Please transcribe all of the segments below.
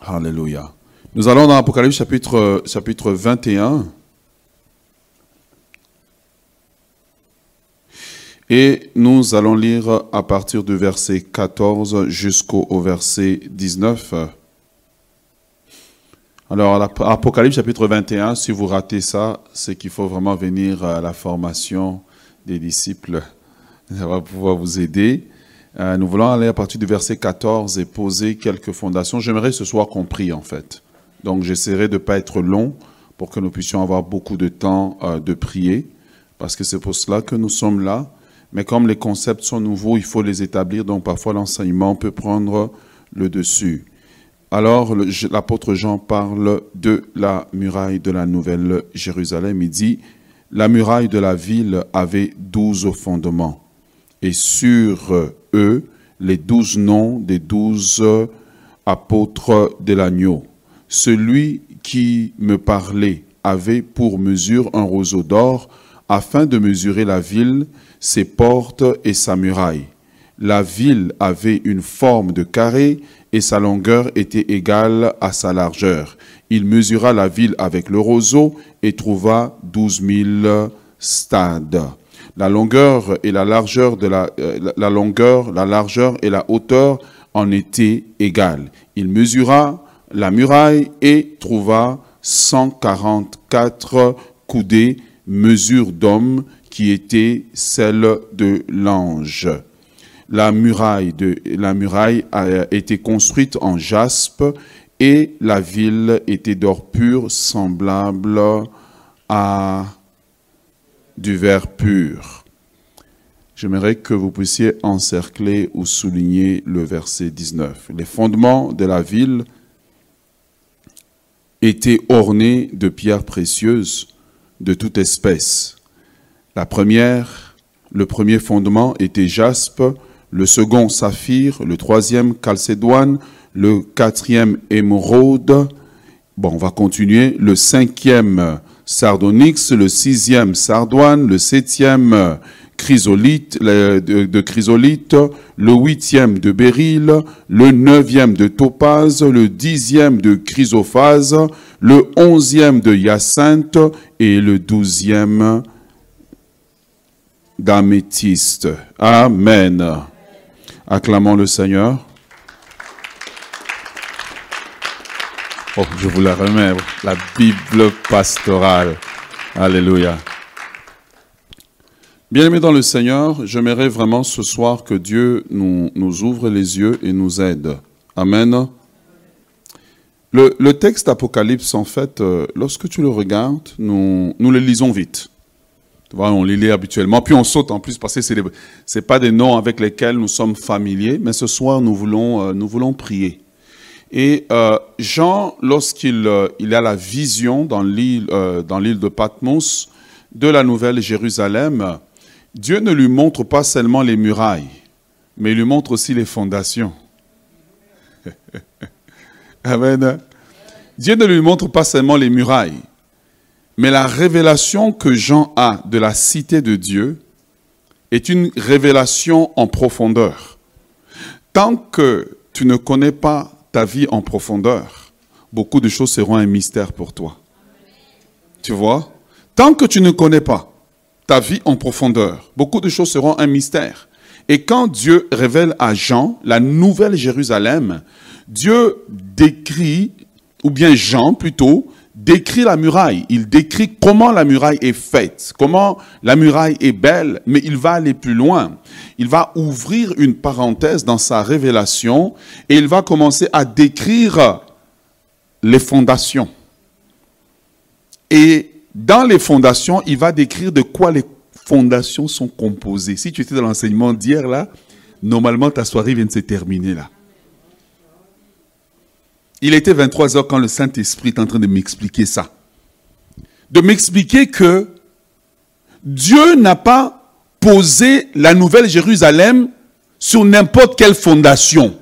Alléluia. Nous allons dans Apocalypse chapitre, chapitre 21. Et nous allons lire à partir du verset 14 jusqu'au verset 19. Alors, Apocalypse chapitre 21, si vous ratez ça, c'est qu'il faut vraiment venir à la formation des disciples. Ça va pouvoir vous aider. Euh, nous voulons aller à partir du verset 14 et poser quelques fondations. J'aimerais ce soit compris, en fait. Donc, j'essaierai de ne pas être long pour que nous puissions avoir beaucoup de temps euh, de prier, parce que c'est pour cela que nous sommes là. Mais comme les concepts sont nouveaux, il faut les établir, donc parfois l'enseignement peut prendre le dessus. Alors l'apôtre Jean parle de la muraille de la Nouvelle Jérusalem. Il dit, la muraille de la ville avait douze fondements, et sur eux les douze noms des douze apôtres de l'agneau. Celui qui me parlait avait pour mesure un roseau d'or, afin de mesurer la ville, ses portes et sa muraille. La ville avait une forme de carré et sa longueur était égale à sa largeur. Il mesura la ville avec le roseau et trouva douze mille stades. La longueur et la largeur de la, euh, la longueur, la largeur et la hauteur en étaient égales. Il mesura la muraille et trouva 144 coudées, mesure d'homme qui était celle de l'ange. La muraille, de, la muraille a été construite en jaspe et la ville était d'or pur semblable à du verre pur. J'aimerais que vous puissiez encercler ou souligner le verset 19. Les fondements de la ville étaient ornés de pierres précieuses de toute espèce. La première, le premier fondement était jaspe, le second saphir, le troisième calcédoine, le quatrième émeraude. Bon, on va continuer. Le cinquième sardonyx, le sixième sardoine, le septième chrysolite, de, chrysolite, le huitième de béryl, le neuvième de topaz, le dixième de chrysophase, le onzième de hyacinthe et le douzième d'améthyste. Amen. Acclamons le Seigneur. Oh, je vous la remets, la Bible pastorale. Alléluia. Bien-aimés dans le Seigneur, j'aimerais vraiment ce soir que Dieu nous, ouvre les yeux et nous aide. Amen. Le, texte Apocalypse, en fait, euh, lorsque tu le regardes, nous, le lisons vite on les lit habituellement, puis on saute en plus parce que ce n'est pas des noms avec lesquels nous sommes familiers, mais ce soir nous voulons, euh, nous voulons prier. Et euh, Jean, lorsqu'il euh, il a la vision dans l'île dans l'île de Patmos de la nouvelle Jérusalem, Dieu ne lui montre pas seulement les murailles, mais il lui montre aussi les fondations. Amen. Dieu ne lui montre pas seulement les murailles, mais la révélation que Jean a de la cité de Dieu est une révélation en profondeur. Tant que tu ne connais pas vie en profondeur, beaucoup de choses seront un mystère pour toi. Tu vois? Tant que tu ne connais pas ta vie en profondeur, beaucoup de choses seront un mystère. Et quand Dieu révèle à Jean la nouvelle Jérusalem, Dieu décrit, ou bien Jean plutôt, décrit la muraille, il décrit comment la muraille est faite, comment la muraille est belle, mais il va aller plus loin. Il va ouvrir une parenthèse dans sa révélation et il va commencer à décrire les fondations. Et dans les fondations, il va décrire de quoi les fondations sont composées. Si tu étais dans l'enseignement d'hier, là, normalement ta soirée vient de se terminer là. Il était 23 heures quand le Saint-Esprit est en train de m'expliquer ça. De m'expliquer que Dieu n'a pas posé la nouvelle Jérusalem sur n'importe quelle fondation.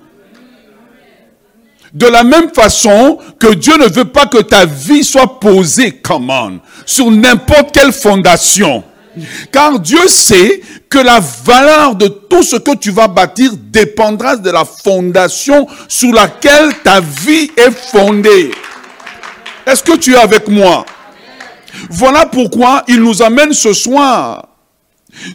De la même façon que Dieu ne veut pas que ta vie soit posée, come on, sur n'importe quelle fondation. Car Dieu sait que la valeur de tout ce que tu vas bâtir dépendra de la fondation sur laquelle ta vie est fondée. Est-ce que tu es avec moi? Voilà pourquoi il nous amène ce soir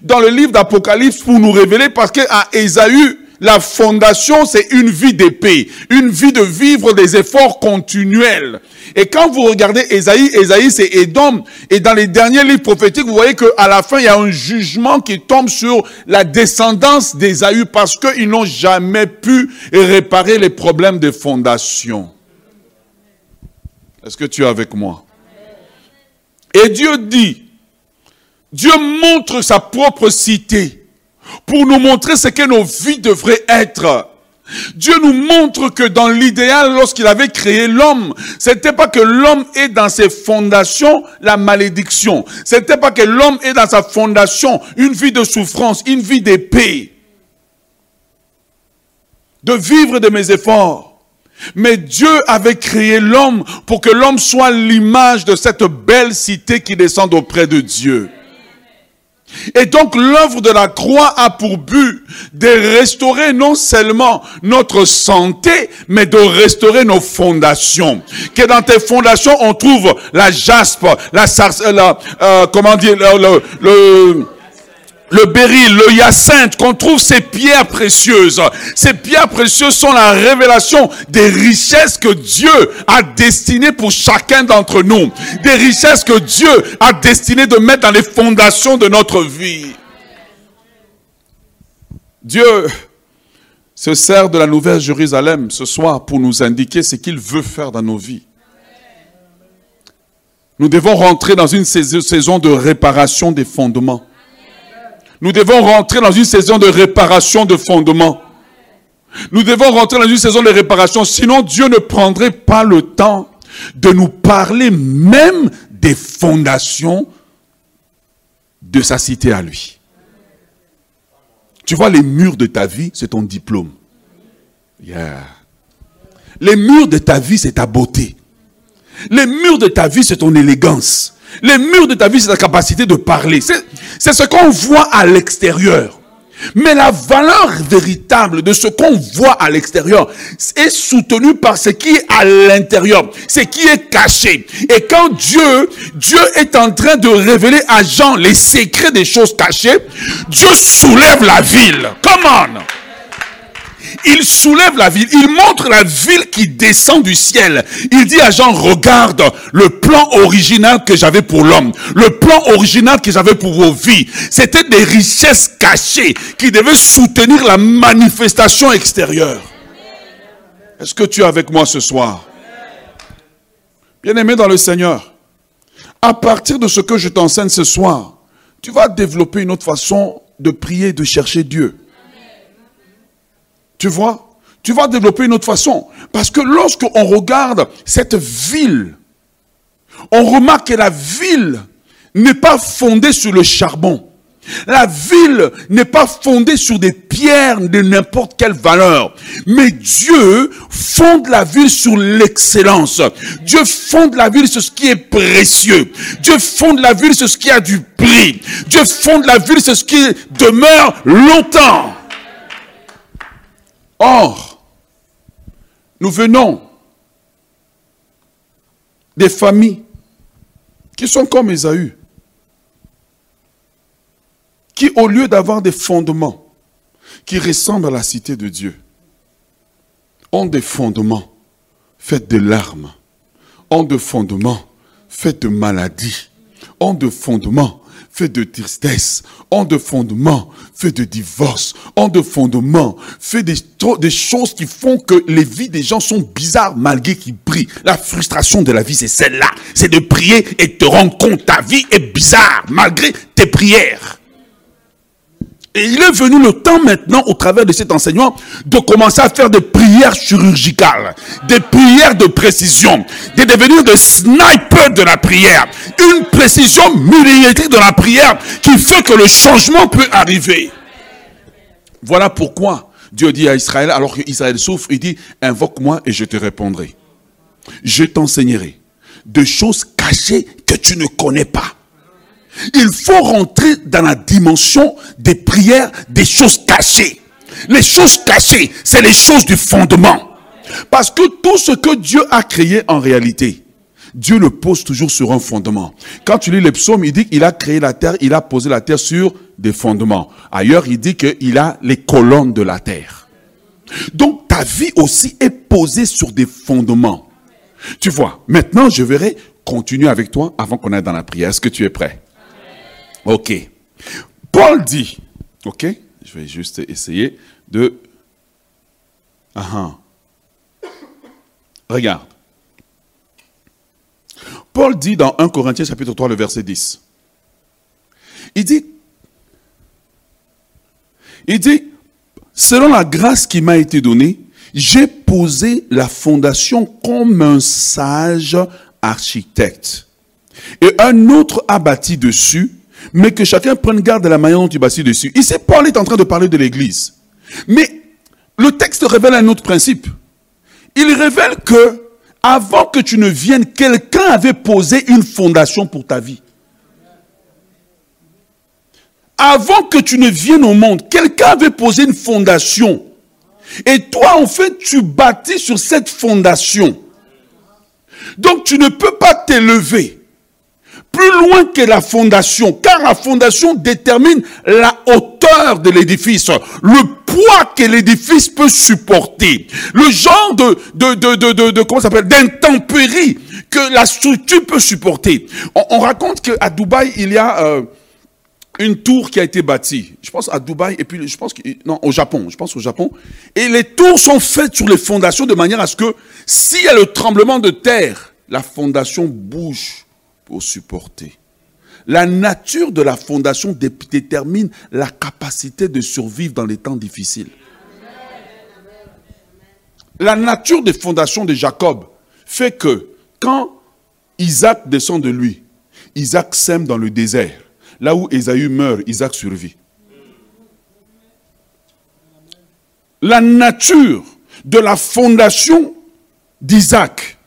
dans le livre d'Apocalypse pour nous révéler parce qu'à Ésaü, la fondation, c'est une vie d'épée, une vie de vivre des efforts continuels. Et quand vous regardez Ésaïe, Ésaïe c'est Édom, et dans les derniers livres prophétiques, vous voyez qu'à la fin, il y a un jugement qui tombe sur la descendance d'Ésaü parce qu'ils n'ont jamais pu réparer les problèmes de fondation. Est-ce que tu es avec moi? Et Dieu dit, Dieu montre sa propre cité pour nous montrer ce que nos vies devraient être. Dieu nous montre que dans l'idéal, lorsqu'il avait créé l'homme, c'était pas que l'homme est dans ses fondations la malédiction. C'était pas que l'homme est dans sa fondation une vie de souffrance, une vie d'épée. De vivre de mes efforts. Mais Dieu avait créé l'homme pour que l'homme soit l'image de cette belle cité qui descend auprès de Dieu. Et donc l'œuvre de la croix a pour but de restaurer non seulement notre santé, mais de restaurer nos fondations. Que dans tes fondations, on trouve la jaspe, la, la euh, comment dire, le béryl, le hyacinthe, qu'on trouve ces pierres précieuses. Ces pierres précieuses sont la révélation des richesses que Dieu a destinées pour chacun d'entre nous. Des richesses que Dieu a destinées de mettre dans les fondations de notre vie. Dieu se sert de la nouvelle Jérusalem ce soir pour nous indiquer ce qu'il veut faire dans nos vies. Nous devons rentrer dans une saison de réparation des fondements. Nous devons rentrer dans une saison de réparation de fondements. Nous devons rentrer dans une saison de réparation, sinon Dieu ne prendrait pas le temps de nous parler même des fondations de sa cité à lui. Tu vois, les murs de ta vie, c'est ton diplôme. Les murs de ta vie, c'est ta beauté. Les murs de ta vie, c'est ton élégance. Les murs de ta vie, c'est ta capacité de parler. C'est ce qu'on voit à l'extérieur. Mais la valeur véritable de ce qu'on voit à l'extérieur est soutenue par ce qui est à l'intérieur, ce qui est caché. Et quand Dieu, Dieu est en train de révéler à Jean les secrets des choses cachées, Dieu soulève la ville. Come on! Il soulève la ville, il montre la ville qui descend du ciel. Il dit à Jean, regarde le plan original que j'avais pour l'homme, le plan original que j'avais pour vos vies. C'était des richesses cachées qui devaient soutenir la manifestation extérieure. Est-ce que tu es avec moi ce soir? Bien-aimé dans le Seigneur, à partir de ce que je t'enseigne ce soir, tu vas développer une autre façon de prier, de chercher Dieu. Tu vois? Tu vas développer une autre façon. Parce que lorsque on regarde cette ville, on remarque que la ville n'est pas fondée sur le charbon. La ville n'est pas fondée sur des pierres de n'importe quelle valeur. Mais Dieu fonde la ville sur l'excellence. Dieu fonde la ville sur ce qui est précieux. Dieu fonde la ville sur ce qui a du prix. Dieu fonde la ville sur ce qui demeure longtemps. Or, nous venons des familles qui sont comme Esaü, qui au lieu d'avoir des fondements qui ressemblent à la cité de Dieu, ont des fondements faits de larmes, ont des fondements faits de maladies, ont des fondements fait de tristesse, ont de fondements, fait de divorce, ont de fondements, fait des, des choses qui font que les vies des gens sont bizarres malgré qu'ils prient. La frustration de la vie, c'est celle-là. C'est de prier et te rendre compte ta vie est bizarre malgré tes prières. Et il est venu le temps maintenant, au travers de cet enseignement, de commencer à faire des prières chirurgicales, des prières de précision, de devenir des snipers de la prière, une précision millimétrique de la prière qui fait que le changement peut arriver. Voilà pourquoi Dieu dit à Israël, alors qu'Israël souffre, il dit, invoque-moi et je te répondrai. Je t'enseignerai de choses cachées que tu ne connais pas. Il faut rentrer dans la dimension des prières, des choses cachées. Les choses cachées, c'est les choses du fondement. Parce que tout ce que Dieu a créé en réalité, Dieu le pose toujours sur un fondement. Quand tu lis les psaumes, il dit qu'il a créé la terre, il a posé la terre sur des fondements. Ailleurs, il dit qu'il a les colonnes de la terre. Donc ta vie aussi est posée sur des fondements. Tu vois, maintenant je verrai continuer avec toi avant qu'on aille dans la prière. Est-ce que tu es prêt? Ok. Paul dit, ok, je vais juste essayer de... Ah, ah. Regarde. Paul dit dans 1 Corinthiens chapitre 3, le verset 10. Il dit, il dit, selon la grâce qui m'a été donnée, j'ai posé la fondation comme un sage architecte. Et un autre a bâti dessus, mais que chacun prenne garde de la manière dont tu bâtis dessus. Ici, Paul est en train de parler de l'Église. Mais le texte révèle un autre principe. Il révèle que avant que tu ne viennes, quelqu'un avait posé une fondation pour ta vie. Avant que tu ne viennes au monde, quelqu'un avait posé une fondation. Et toi, en fait, tu bâtis sur cette fondation. Donc, tu ne peux pas t'élever plus loin que la fondation, car la fondation détermine la hauteur de l'édifice, le poids que l'édifice peut supporter, le genre de, de, de, de, de, comment s'appelle, d'intempéries que la structure peut supporter. On, raconte qu'à Dubaï, il y a euh, une tour qui a été bâtie. Je pense à Dubaï et puis je pense que, non, au Japon, je pense au Japon. Et les tours sont faites sur les fondations de manière à ce que s'il y a le tremblement de terre, la fondation bouge supporter. La nature de la fondation détermine la capacité de survivre dans les temps difficiles. La nature des fondations de Jacob fait que quand Isaac descend de lui, Isaac sème dans le désert. Là où Esaü meurt, Isaac survit. La nature de la fondation d'Isaac,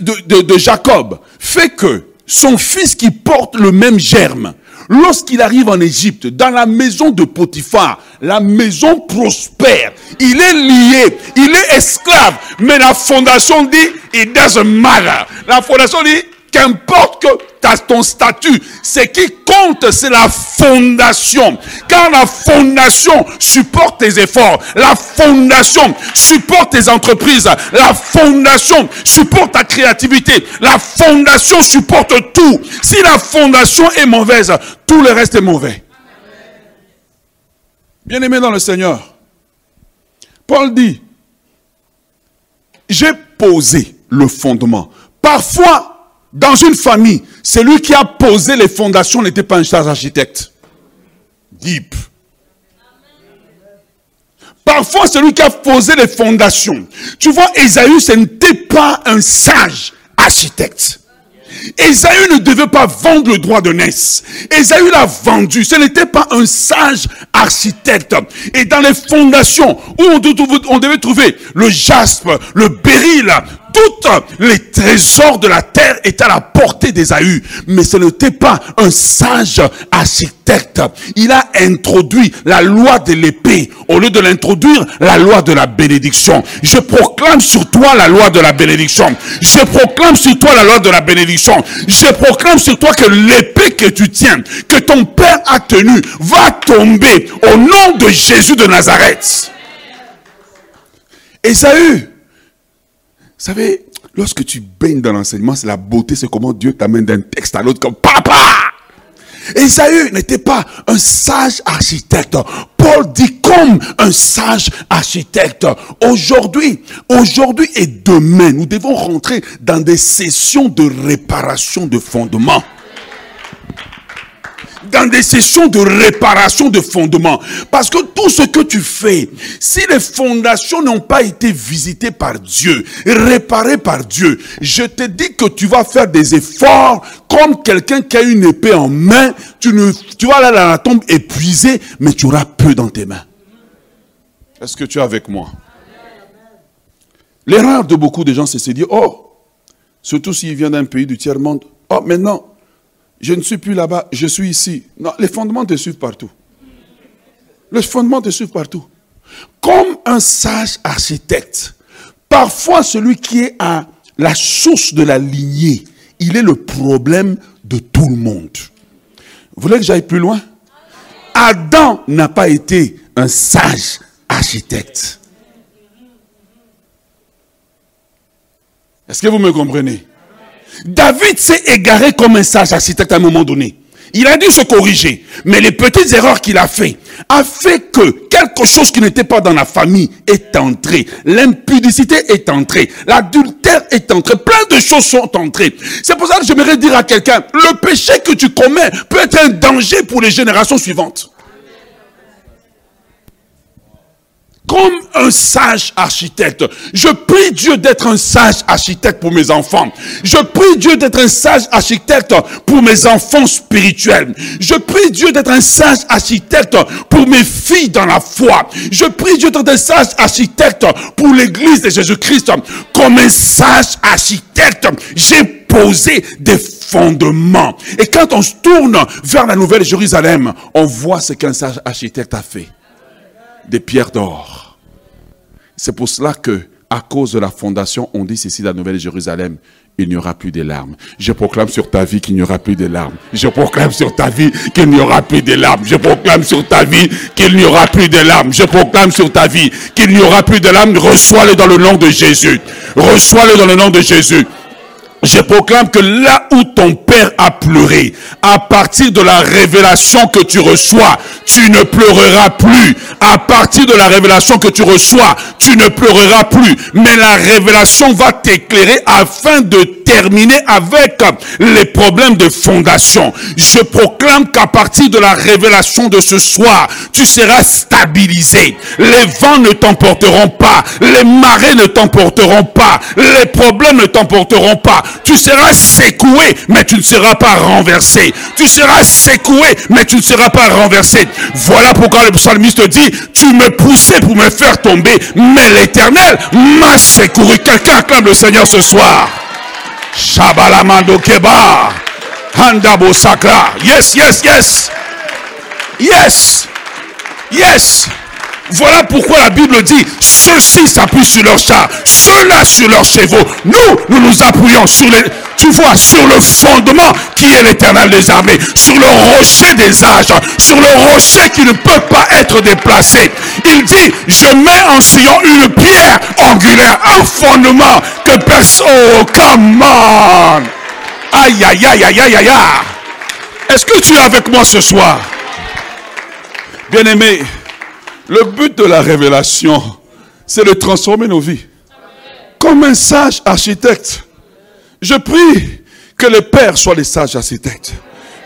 de, Jacob, fait que son fils qui porte le même germe, lorsqu'il arrive en Égypte, dans la maison de Potiphar, la maison prospère, il est lié, il est esclave, mais la fondation dit, it doesn't matter. La fondation dit, qu'importe que ton statut, ce qui compte, c'est la fondation. Car la fondation supporte tes efforts. La fondation supporte tes entreprises. La fondation supporte ta créativité. La fondation supporte tout. Si la fondation est mauvaise, tout le reste est mauvais. Bien aimé dans le Seigneur, Paul dit, j'ai posé le fondement. Parfois, dans une famille, celui qui a posé les fondations n'était pas un charge architecte. Deep. Parfois, celui qui a posé les fondations. Tu vois, Esaü, ce n'était pas un sage architecte. Esaü ne devait pas vendre le droit de naissance. Esaü l'a vendu. Ce n'était pas un sage architecte. Et dans les fondations où on devait trouver le jaspe, le béryl, tous les trésors de la terre étaient à la portée d'Ésaü. Mais ce n'était pas un sage architecte. Il a introduit la loi de l'épée au lieu de l'introduire la loi de la bénédiction. Je proclame sur toi la loi de la bénédiction. Je proclame sur toi la loi de la bénédiction. Je proclame sur toi que l'épée que tu tiens, que ton père a tenue, va tomber au nom de Jésus de Nazareth. Ésaü savez, lorsque tu baignes dans l'enseignement, c'est la beauté, c'est comment Dieu t'amène d'un texte à l'autre comme papa. Esaü n'était pas un sage architecte. Paul dit comme un sage architecte. Aujourd'hui, aujourd'hui et demain, nous devons rentrer dans des sessions de réparation de fondements dans des sessions de réparation de fondements. Parce que tout ce que tu fais, si les fondations n'ont pas été visitées par Dieu, réparées par Dieu, je te dis que tu vas faire des efforts comme quelqu'un qui a une épée en main. Tu, vas aller dans la tombe épuisé, mais tu auras peu dans tes mains. Est-ce que tu es avec moi? L'erreur de beaucoup de gens, c'est de dire, oh, surtout s'il vient d'un pays du tiers-monde, oh, maintenant, Je ne suis plus là-bas, je suis ici. Non, les fondements te suivent partout. Les fondements te suivent partout. Comme un sage architecte, parfois celui qui est à la source de la lignée, il est le problème de tout le monde. Vous voulez que j'aille plus loin? Adam n'a pas été un sage architecte. Est-ce que vous me comprenez? David s'est égaré comme un sage architecte à un moment donné. Il a dû se corriger. Mais les petites erreurs qu'il a fait a fait que quelque chose qui n'était pas dans la famille est entré. L'impudicité est entrée. L'adultère est entré. Plein de choses sont entrées. C'est pour ça que j'aimerais dire à quelqu'un, le péché que tu commets peut être un danger pour les générations suivantes. Comme un sage architecte. Je prie Dieu d'être un sage architecte pour mes enfants. Je prie Dieu d'être un sage architecte pour mes enfants spirituels. Je prie Dieu d'être un sage architecte pour mes filles dans la foi. Je prie Dieu d'être un sage architecte pour l'église de Jésus-Christ. Comme un sage architecte, j'ai posé des fondements. Et quand on se tourne vers la nouvelle Jérusalem, on voit ce qu'un sage architecte a fait. Des pierres d'or c'est pour cela que, à cause de la fondation, on dit ceci, la Nouvelle Jérusalem, il n'y aura plus de larmes. Je proclame sur ta vie qu'il n'y aura plus de larmes. Je proclame sur ta vie qu'il n'y aura plus de larmes. Je proclame sur ta vie qu'il n'y aura plus de larmes. Je proclame sur ta vie qu'il n'y aura plus de larmes. Reçois-le dans le nom de Jésus. Reçois-le dans le nom de Jésus. Je proclame que là où ton père a pleuré, à partir de la révélation que tu reçois, tu ne pleureras plus. À partir de la révélation que tu reçois, tu ne pleureras plus. Mais la révélation va t'éclairer afin de terminer avec les problèmes de fondation. Je proclame qu'à partir de la révélation de ce soir, tu seras stabilisé. Les vents ne t'emporteront pas. Les marées ne t'emporteront pas. Les problèmes ne t'emporteront pas. Tu seras secoué, mais tu ne seras pas renversé. Tu seras secoué, mais tu ne seras pas renversé. Voilà pourquoi le psalmiste dit, tu me poussais pour me faire tomber, mais l'éternel m'a secouru. Quelqu'un acclame le Seigneur ce soir. Shabalamando Keba. Handabo Sakra. Yes, yes, yes. Yes. Yes. Voilà pourquoi la Bible dit, ceux-ci s'appuient sur leurs chars, ceux-là sur leurs chevaux. Nous, nous nous appuyons sur les, tu vois, sur le fondement qui est l'éternel des armées, sur le rocher des âges, sur le rocher qui ne peut pas être déplacé. Il dit, je mets en Sion une pierre angulaire, un fondement que personne, oh, come on. Aïe, aïe, aïe, aïe, aïe, aïe. Est-ce que tu es avec moi ce soir? Bien-aimé, le but de la révélation, c'est de transformer nos vies. Comme un sage architecte. Je prie que le père soit les sages architectes.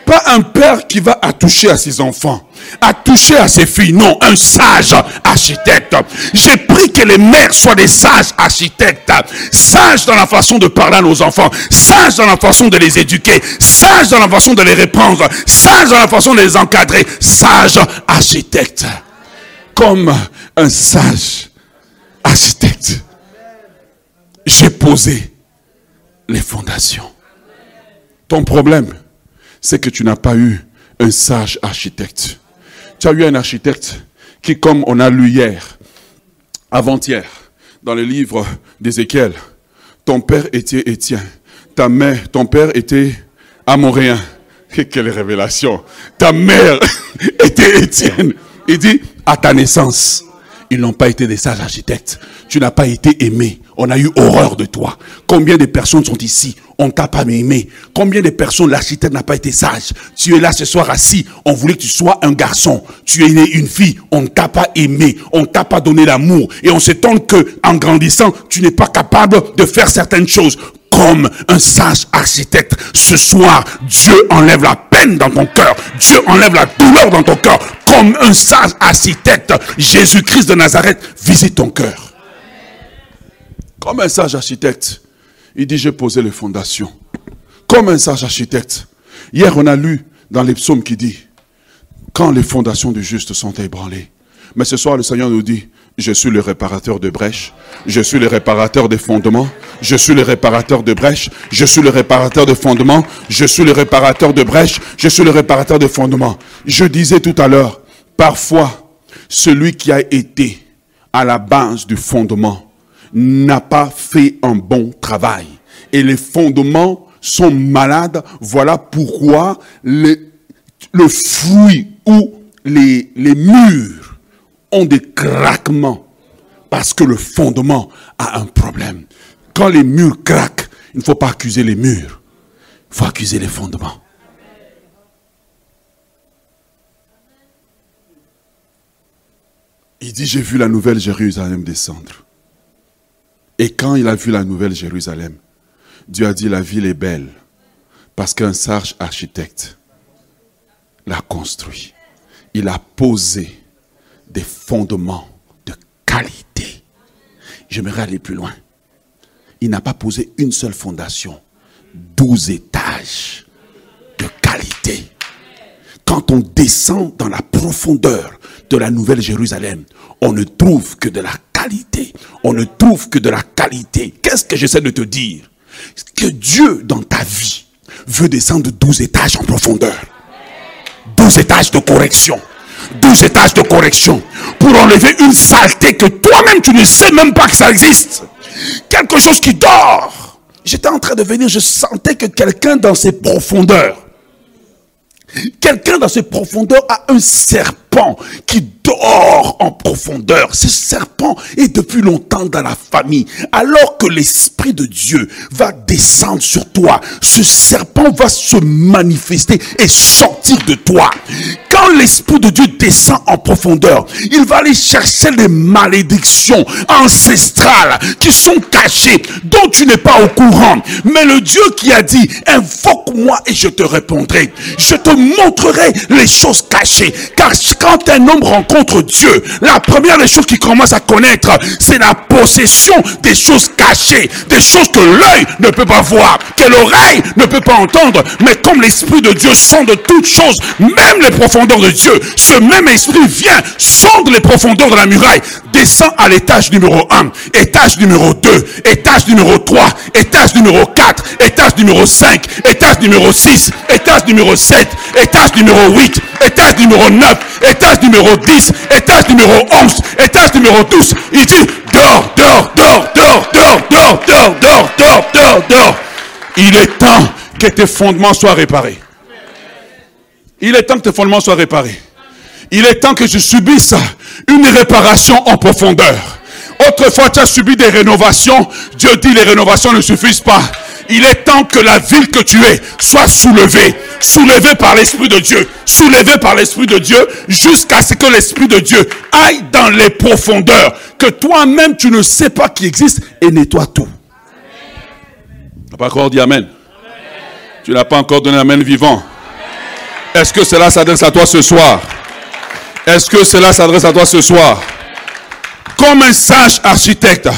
Pas un père qui va attoucher à ses enfants, attoucher à ses filles. Non, un sage architecte. J'ai prie que les mères soient des sages architectes. Sages dans la façon de parler à nos enfants. Sages dans la façon de les éduquer. Sages dans la façon de les répondre. Sages dans la façon de les encadrer. Sages architectes comme un sage architecte. J'ai posé les fondations. Ton problème, c'est que tu n'as pas eu un sage architecte. Tu as eu un architecte qui, comme on a lu hier, avant-hier, dans le livre d'Ézéchiel, ton père était Étienne, ta mère, ton père était amoréen. Quelle révélation. Ta mère était Étienne. Il dit, à ta naissance, ils n'ont pas été des sages architectes. Tu n'as pas été aimé. On a eu horreur de toi. Combien de personnes sont ici On t'a pas aimé. Combien de personnes l'architecte n'a pas été sage Tu es là ce soir assis. On voulait que tu sois un garçon. Tu es né une fille. On ne t'a pas aimé. On t'a pas donné l'amour. Et on s'étonne que, en grandissant, tu n'es pas capable de faire certaines choses comme un sage architecte. Ce soir, Dieu enlève la peine dans ton cœur. Dieu enlève la douleur dans ton cœur. Comme un sage architecte, Jésus-Christ de Nazareth visite ton cœur. Comme un sage architecte, il dit, j'ai posé les fondations. Comme un sage architecte. Hier, on a lu dans les psaumes qui dit, quand les fondations du juste sont ébranlées. Mais ce soir, le Seigneur nous dit, Je suis le réparateur de brèches. Je suis le réparateur des fondements. Je suis le réparateur de brèches. Je suis le réparateur de fondements. Je suis le réparateur de brèches. Je suis le réparateur de fondements. Je disais tout à l'heure, parfois, celui qui a été à la base du fondement n'a pas fait un bon travail. Et les fondements sont malades. Voilà pourquoi le, le fruit ou les, les murs ont des craquements. Parce que le fondement a un problème. Quand les murs craquent, il ne faut pas accuser les murs. Il faut accuser les fondements. Il dit, j'ai vu la nouvelle Jérusalem descendre. Et quand il a vu la nouvelle Jérusalem, Dieu a dit, la ville est belle, parce qu'un sage architecte l'a construit. Il a posé des fondements de qualité. J'aimerais aller plus loin. Il n'a pas posé une seule fondation, douze étages de qualité. Quand on descend dans la profondeur de la Nouvelle Jérusalem, on ne trouve que de la qualité. On ne trouve que de la qualité. Qu'est-ce que j'essaie de te dire? Que Dieu, dans ta vie, veut descendre 12 étages en profondeur. 12 étages de correction. 12 étages de correction. Pour enlever une saleté que toi-même tu ne sais même pas que ça existe. Quelque chose qui dort. J'étais en train de venir, je sentais que quelqu'un dans ses profondeurs, quelqu'un dans ses profondeurs a un serpent qui dort en profondeur. Ce serpent est depuis longtemps dans la famille. Alors que l'Esprit de Dieu va descendre sur toi, ce serpent va se manifester et sortir de toi. L'Esprit de Dieu descend en profondeur, il va aller chercher les malédictions ancestrales qui sont cachées, dont tu n'es pas au courant. Mais le Dieu qui a dit, invoque-moi et je te répondrai. Je te montrerai les choses cachées. Car quand un homme rencontre contre Dieu, la première des choses qu'il commence à connaître, c'est la possession des choses cachées, des choses que l'œil ne peut pas voir, que l'oreille ne peut pas entendre. Mais comme l'Esprit de Dieu sonde toutes choses, même les profondeurs de Dieu, ce même Esprit vient, sonde les profondeurs de la muraille, descend à l'étage numéro 1, étage numéro 2, étage numéro 3, étage numéro 4, étage numéro 5, étage numéro 6, étage numéro 7, étage numéro 8, étage numéro 9, étage numéro 10, étage numéro 11, étage numéro 12. Il dit, dors, dors, dors, dors, dors, dors, dors, dors, dors, dors, dors. Il est temps que tes fondements soient réparés. Il est temps que tes fondements soient réparés. Il est temps que je subisse une réparation en profondeur. Autrefois, tu as subi des rénovations. Dieu dit les rénovations ne suffisent pas. Il est temps que la ville que tu es soit soulevée. Soulevée par l'Esprit de Dieu. Soulevée par l'Esprit de Dieu jusqu'à ce que l'Esprit de Dieu aille dans les profondeurs. Que toi-même tu ne sais pas qui existe et nettoie tout. Tu n'as pas encore dit Amen. Tu n'as pas encore donné Amen vivant. Est-ce que cela s'adresse à toi ce soir? Est-ce que cela s'adresse à toi ce soir? Comme un sage architecte.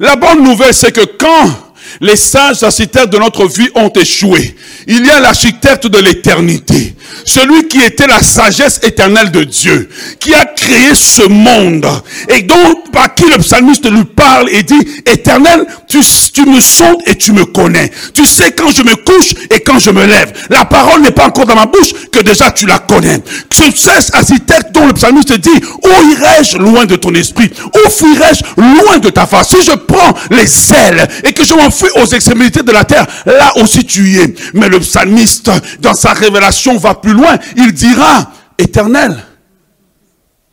La bonne nouvelle, c'est que quand les sages architectes de notre vie ont échoué. Il y a l'architecte de l'éternité. Celui qui était la sagesse éternelle de Dieu. Qui a créé ce monde. Et donc, par qui le psalmiste lui parle et dit, éternel, tu, tu me sondes et tu me connais. Tu sais quand je me couche et quand je me lève. La parole n'est pas encore dans ma bouche que déjà tu la connais. Ce sage architecte dont le psalmiste dit, où irai-je loin de ton esprit? Où fuirai-je loin de ta face? Si je prends les ailes et que je m'enfuis aux extrémités de la terre, là aussi tu y es. Mais le psalmiste, dans sa révélation, va plus loin. Il dira, éternel,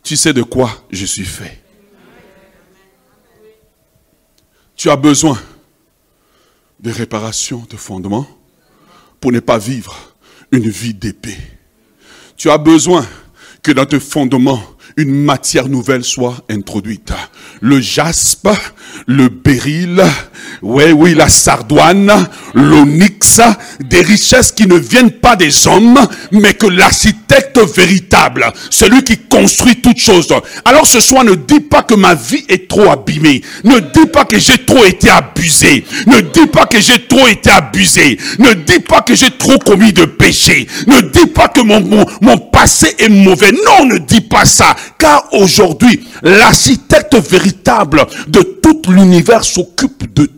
tu sais de quoi je suis fait. Tu as besoin de réparation de fondement pour ne pas vivre une vie d'épée. Tu as besoin que dans tes fondements, une matière nouvelle soit introduite. Le jaspe, le béryl, oui, oui, la sardoine, l'onyx, des richesses qui ne viennent pas des hommes, mais que l'architecte véritable, celui qui construit toutes choses. Alors ce soir, ne dis pas que ma vie est trop abîmée. Ne dis pas que j'ai trop été abusé. Ne dis pas que j'ai trop été abusé. Ne dis pas que j'ai trop commis de péché. Ne dis pas que mon, mon passé est mauvais. Non, ne dis pas ça. Car aujourd'hui, l'architecte véritable de tout l'univers s'occupe de.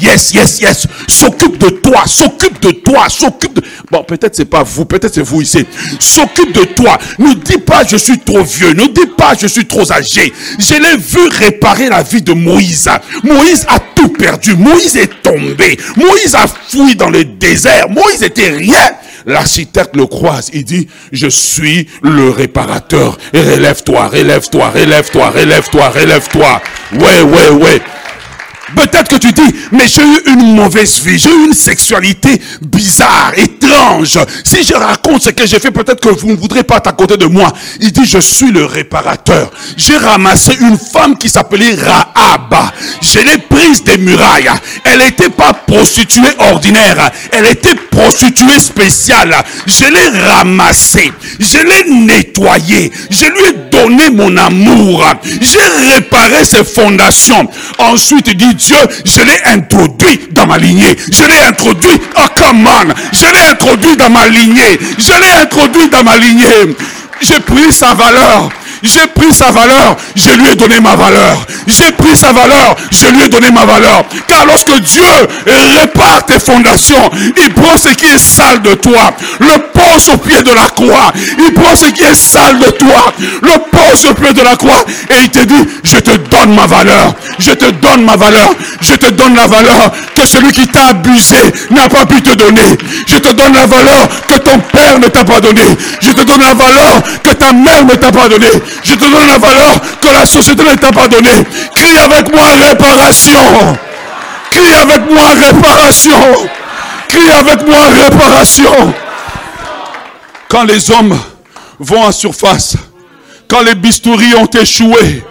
Yes, yes, yes. S'occupe de toi, s'occupe de toi, s'occupe de... Bon, peut-être c'est pas vous, peut-être c'est vous ici. S'occupe de toi. Ne dis pas je suis trop vieux, ne dis pas je suis trop âgé. Je l'ai vu réparer la vie de Moïse. Moïse a tout perdu. Moïse est tombé. Moïse a fui dans le désert. Moïse était rien. L'architecte le croise. Il dit, je suis le réparateur. Relève-toi, relève-toi, relève-toi, relève-toi, relève-toi. Ouais, ouais, ouais. Peut-être que tu dis, mais j'ai eu une mauvaise vie, j'ai eu une sexualité bizarre, étrange. Si je raconte ce que j'ai fait, peut-être que vous ne voudrez pas être à côté de moi. Il dit, je suis le réparateur. J'ai ramassé une femme qui s'appelait Rahab. Je l'ai prise des murailles. Elle n'était pas prostituée ordinaire. Elle était prostituée spéciale. Je l'ai ramassée. Je l'ai nettoyée. Je lui ai donné mon amour. J'ai réparé ses fondations. Ensuite, il dit, Dieu, je l'ai introduit dans ma lignée. Je l'ai introduit, oh come je l'ai introduit dans ma lignée. Je l'ai introduit dans ma lignée. J'ai pris sa valeur. J'ai pris sa valeur, je lui ai donné ma valeur. J'ai pris sa valeur, je lui ai donné ma valeur. Car lorsque Dieu répare tes fondations, il prend ce qui est sale de toi, le pose au pied de la croix. Il prend ce qui est sale de toi, le pose au pied de la croix et il te dit, je te donne ma valeur. Je te donne ma valeur. Je te donne la valeur que celui qui t'a abusé n'a pas pu te donner. Je te donne la valeur que ton père ne t'a pas donné. Je te donne la valeur que ta mère ne t'a pas donné. Je te donne la valeur que la société ne t'a pas donnée. Crie avec moi réparation. Crie avec moi réparation. Crie avec moi réparation. Quand les hommes vont en surface, quand les bistouris ont échoué,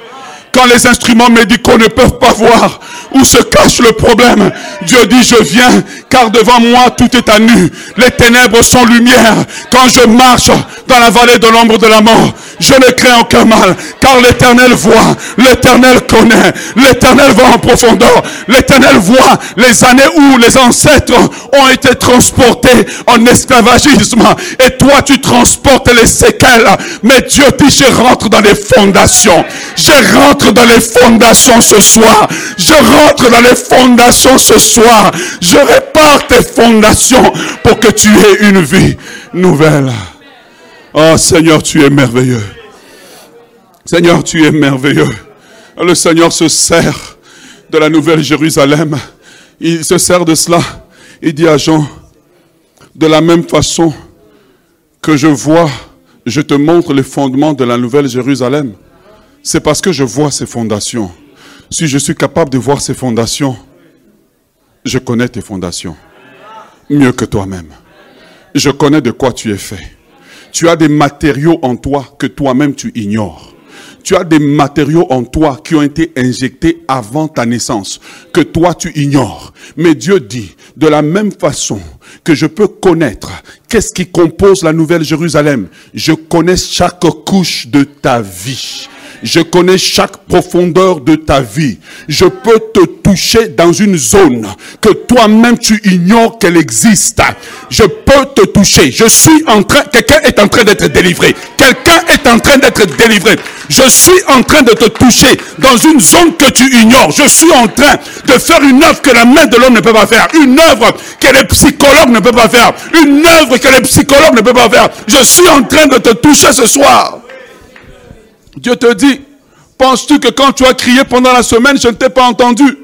quand les instruments médicaux ne peuvent pas voir où se cache le problème, Dieu dit, je viens, car devant moi tout est à nu. Les ténèbres sont lumière. Quand je marche dans la vallée de l'ombre de la mort, je ne crains aucun mal, car l'éternel voit, l'éternel connaît, l'éternel va en profondeur, l'éternel voit les années où les ancêtres ont été transportés en esclavagisme, et toi tu transportes les séquelles, mais Dieu dit, je rentre dans les fondations, je rentre dans les fondations ce soir, je rentre dans les fondations ce soir, je répare tes fondations pour que tu aies une vie nouvelle. Oh Seigneur, tu es merveilleux. Seigneur, tu es merveilleux. Le Seigneur se sert de la nouvelle Jérusalem. Il se sert de cela. Il dit à Jean, de la même façon que je vois, je te montre les fondements de la nouvelle Jérusalem. C'est parce que je vois ces fondations. Si je suis capable de voir ces fondations, je connais tes fondations mieux que toi-même. Je connais de quoi tu es fait. Tu as des matériaux en toi que toi-même tu ignores. Tu as des matériaux en toi qui ont été injectés avant ta naissance, que toi tu ignores. Mais Dieu dit, de la même façon que je peux connaître qu'est-ce qui compose la nouvelle Jérusalem, je connais chaque couche de ta vie. Je connais chaque profondeur de ta vie. Je peux te toucher dans une zone que toi-même tu ignores qu'elle existe. Je peux te toucher. Je suis en train, quelqu'un est en train d'être délivré. Quelqu'un est en train d'être délivré. Je suis en train de te toucher dans une zone que tu ignores. Je suis en train de faire une œuvre que la main de l'homme ne peut pas faire. Une œuvre que les psychologues ne peuvent pas faire. Une œuvre que les psychologues ne peuvent pas faire. Je suis en train de te toucher ce soir. Dieu te dit, penses-tu que quand tu as crié pendant la semaine, je ne t'ai pas entendu?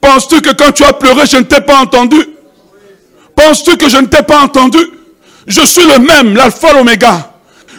Penses-tu que quand tu as pleuré, je ne t'ai pas entendu? Penses-tu que je ne t'ai pas entendu? Je suis le même, l'alpha, l'oméga.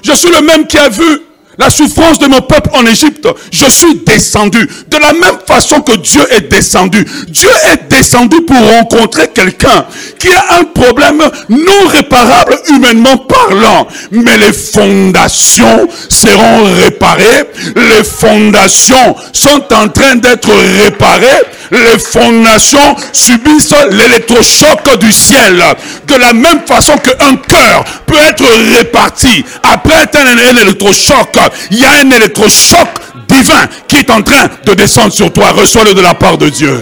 Je suis le même qui a vu la souffrance de mon peuple en Égypte. Je suis descendu. De la même façon que Dieu est descendu. Dieu est descendu pour rencontrer quelqu'un qui a un problème non réparable humainement parlant. Mais les fondations seront réparées. Les fondations sont en train d'être réparées. Les fondations subissent l'électrochoc du ciel. De la même façon qu'un cœur peut être réparti après un électrochoc il y a un électrochoc divin qui est en train de descendre sur toi. Reçois-le de la part de Dieu.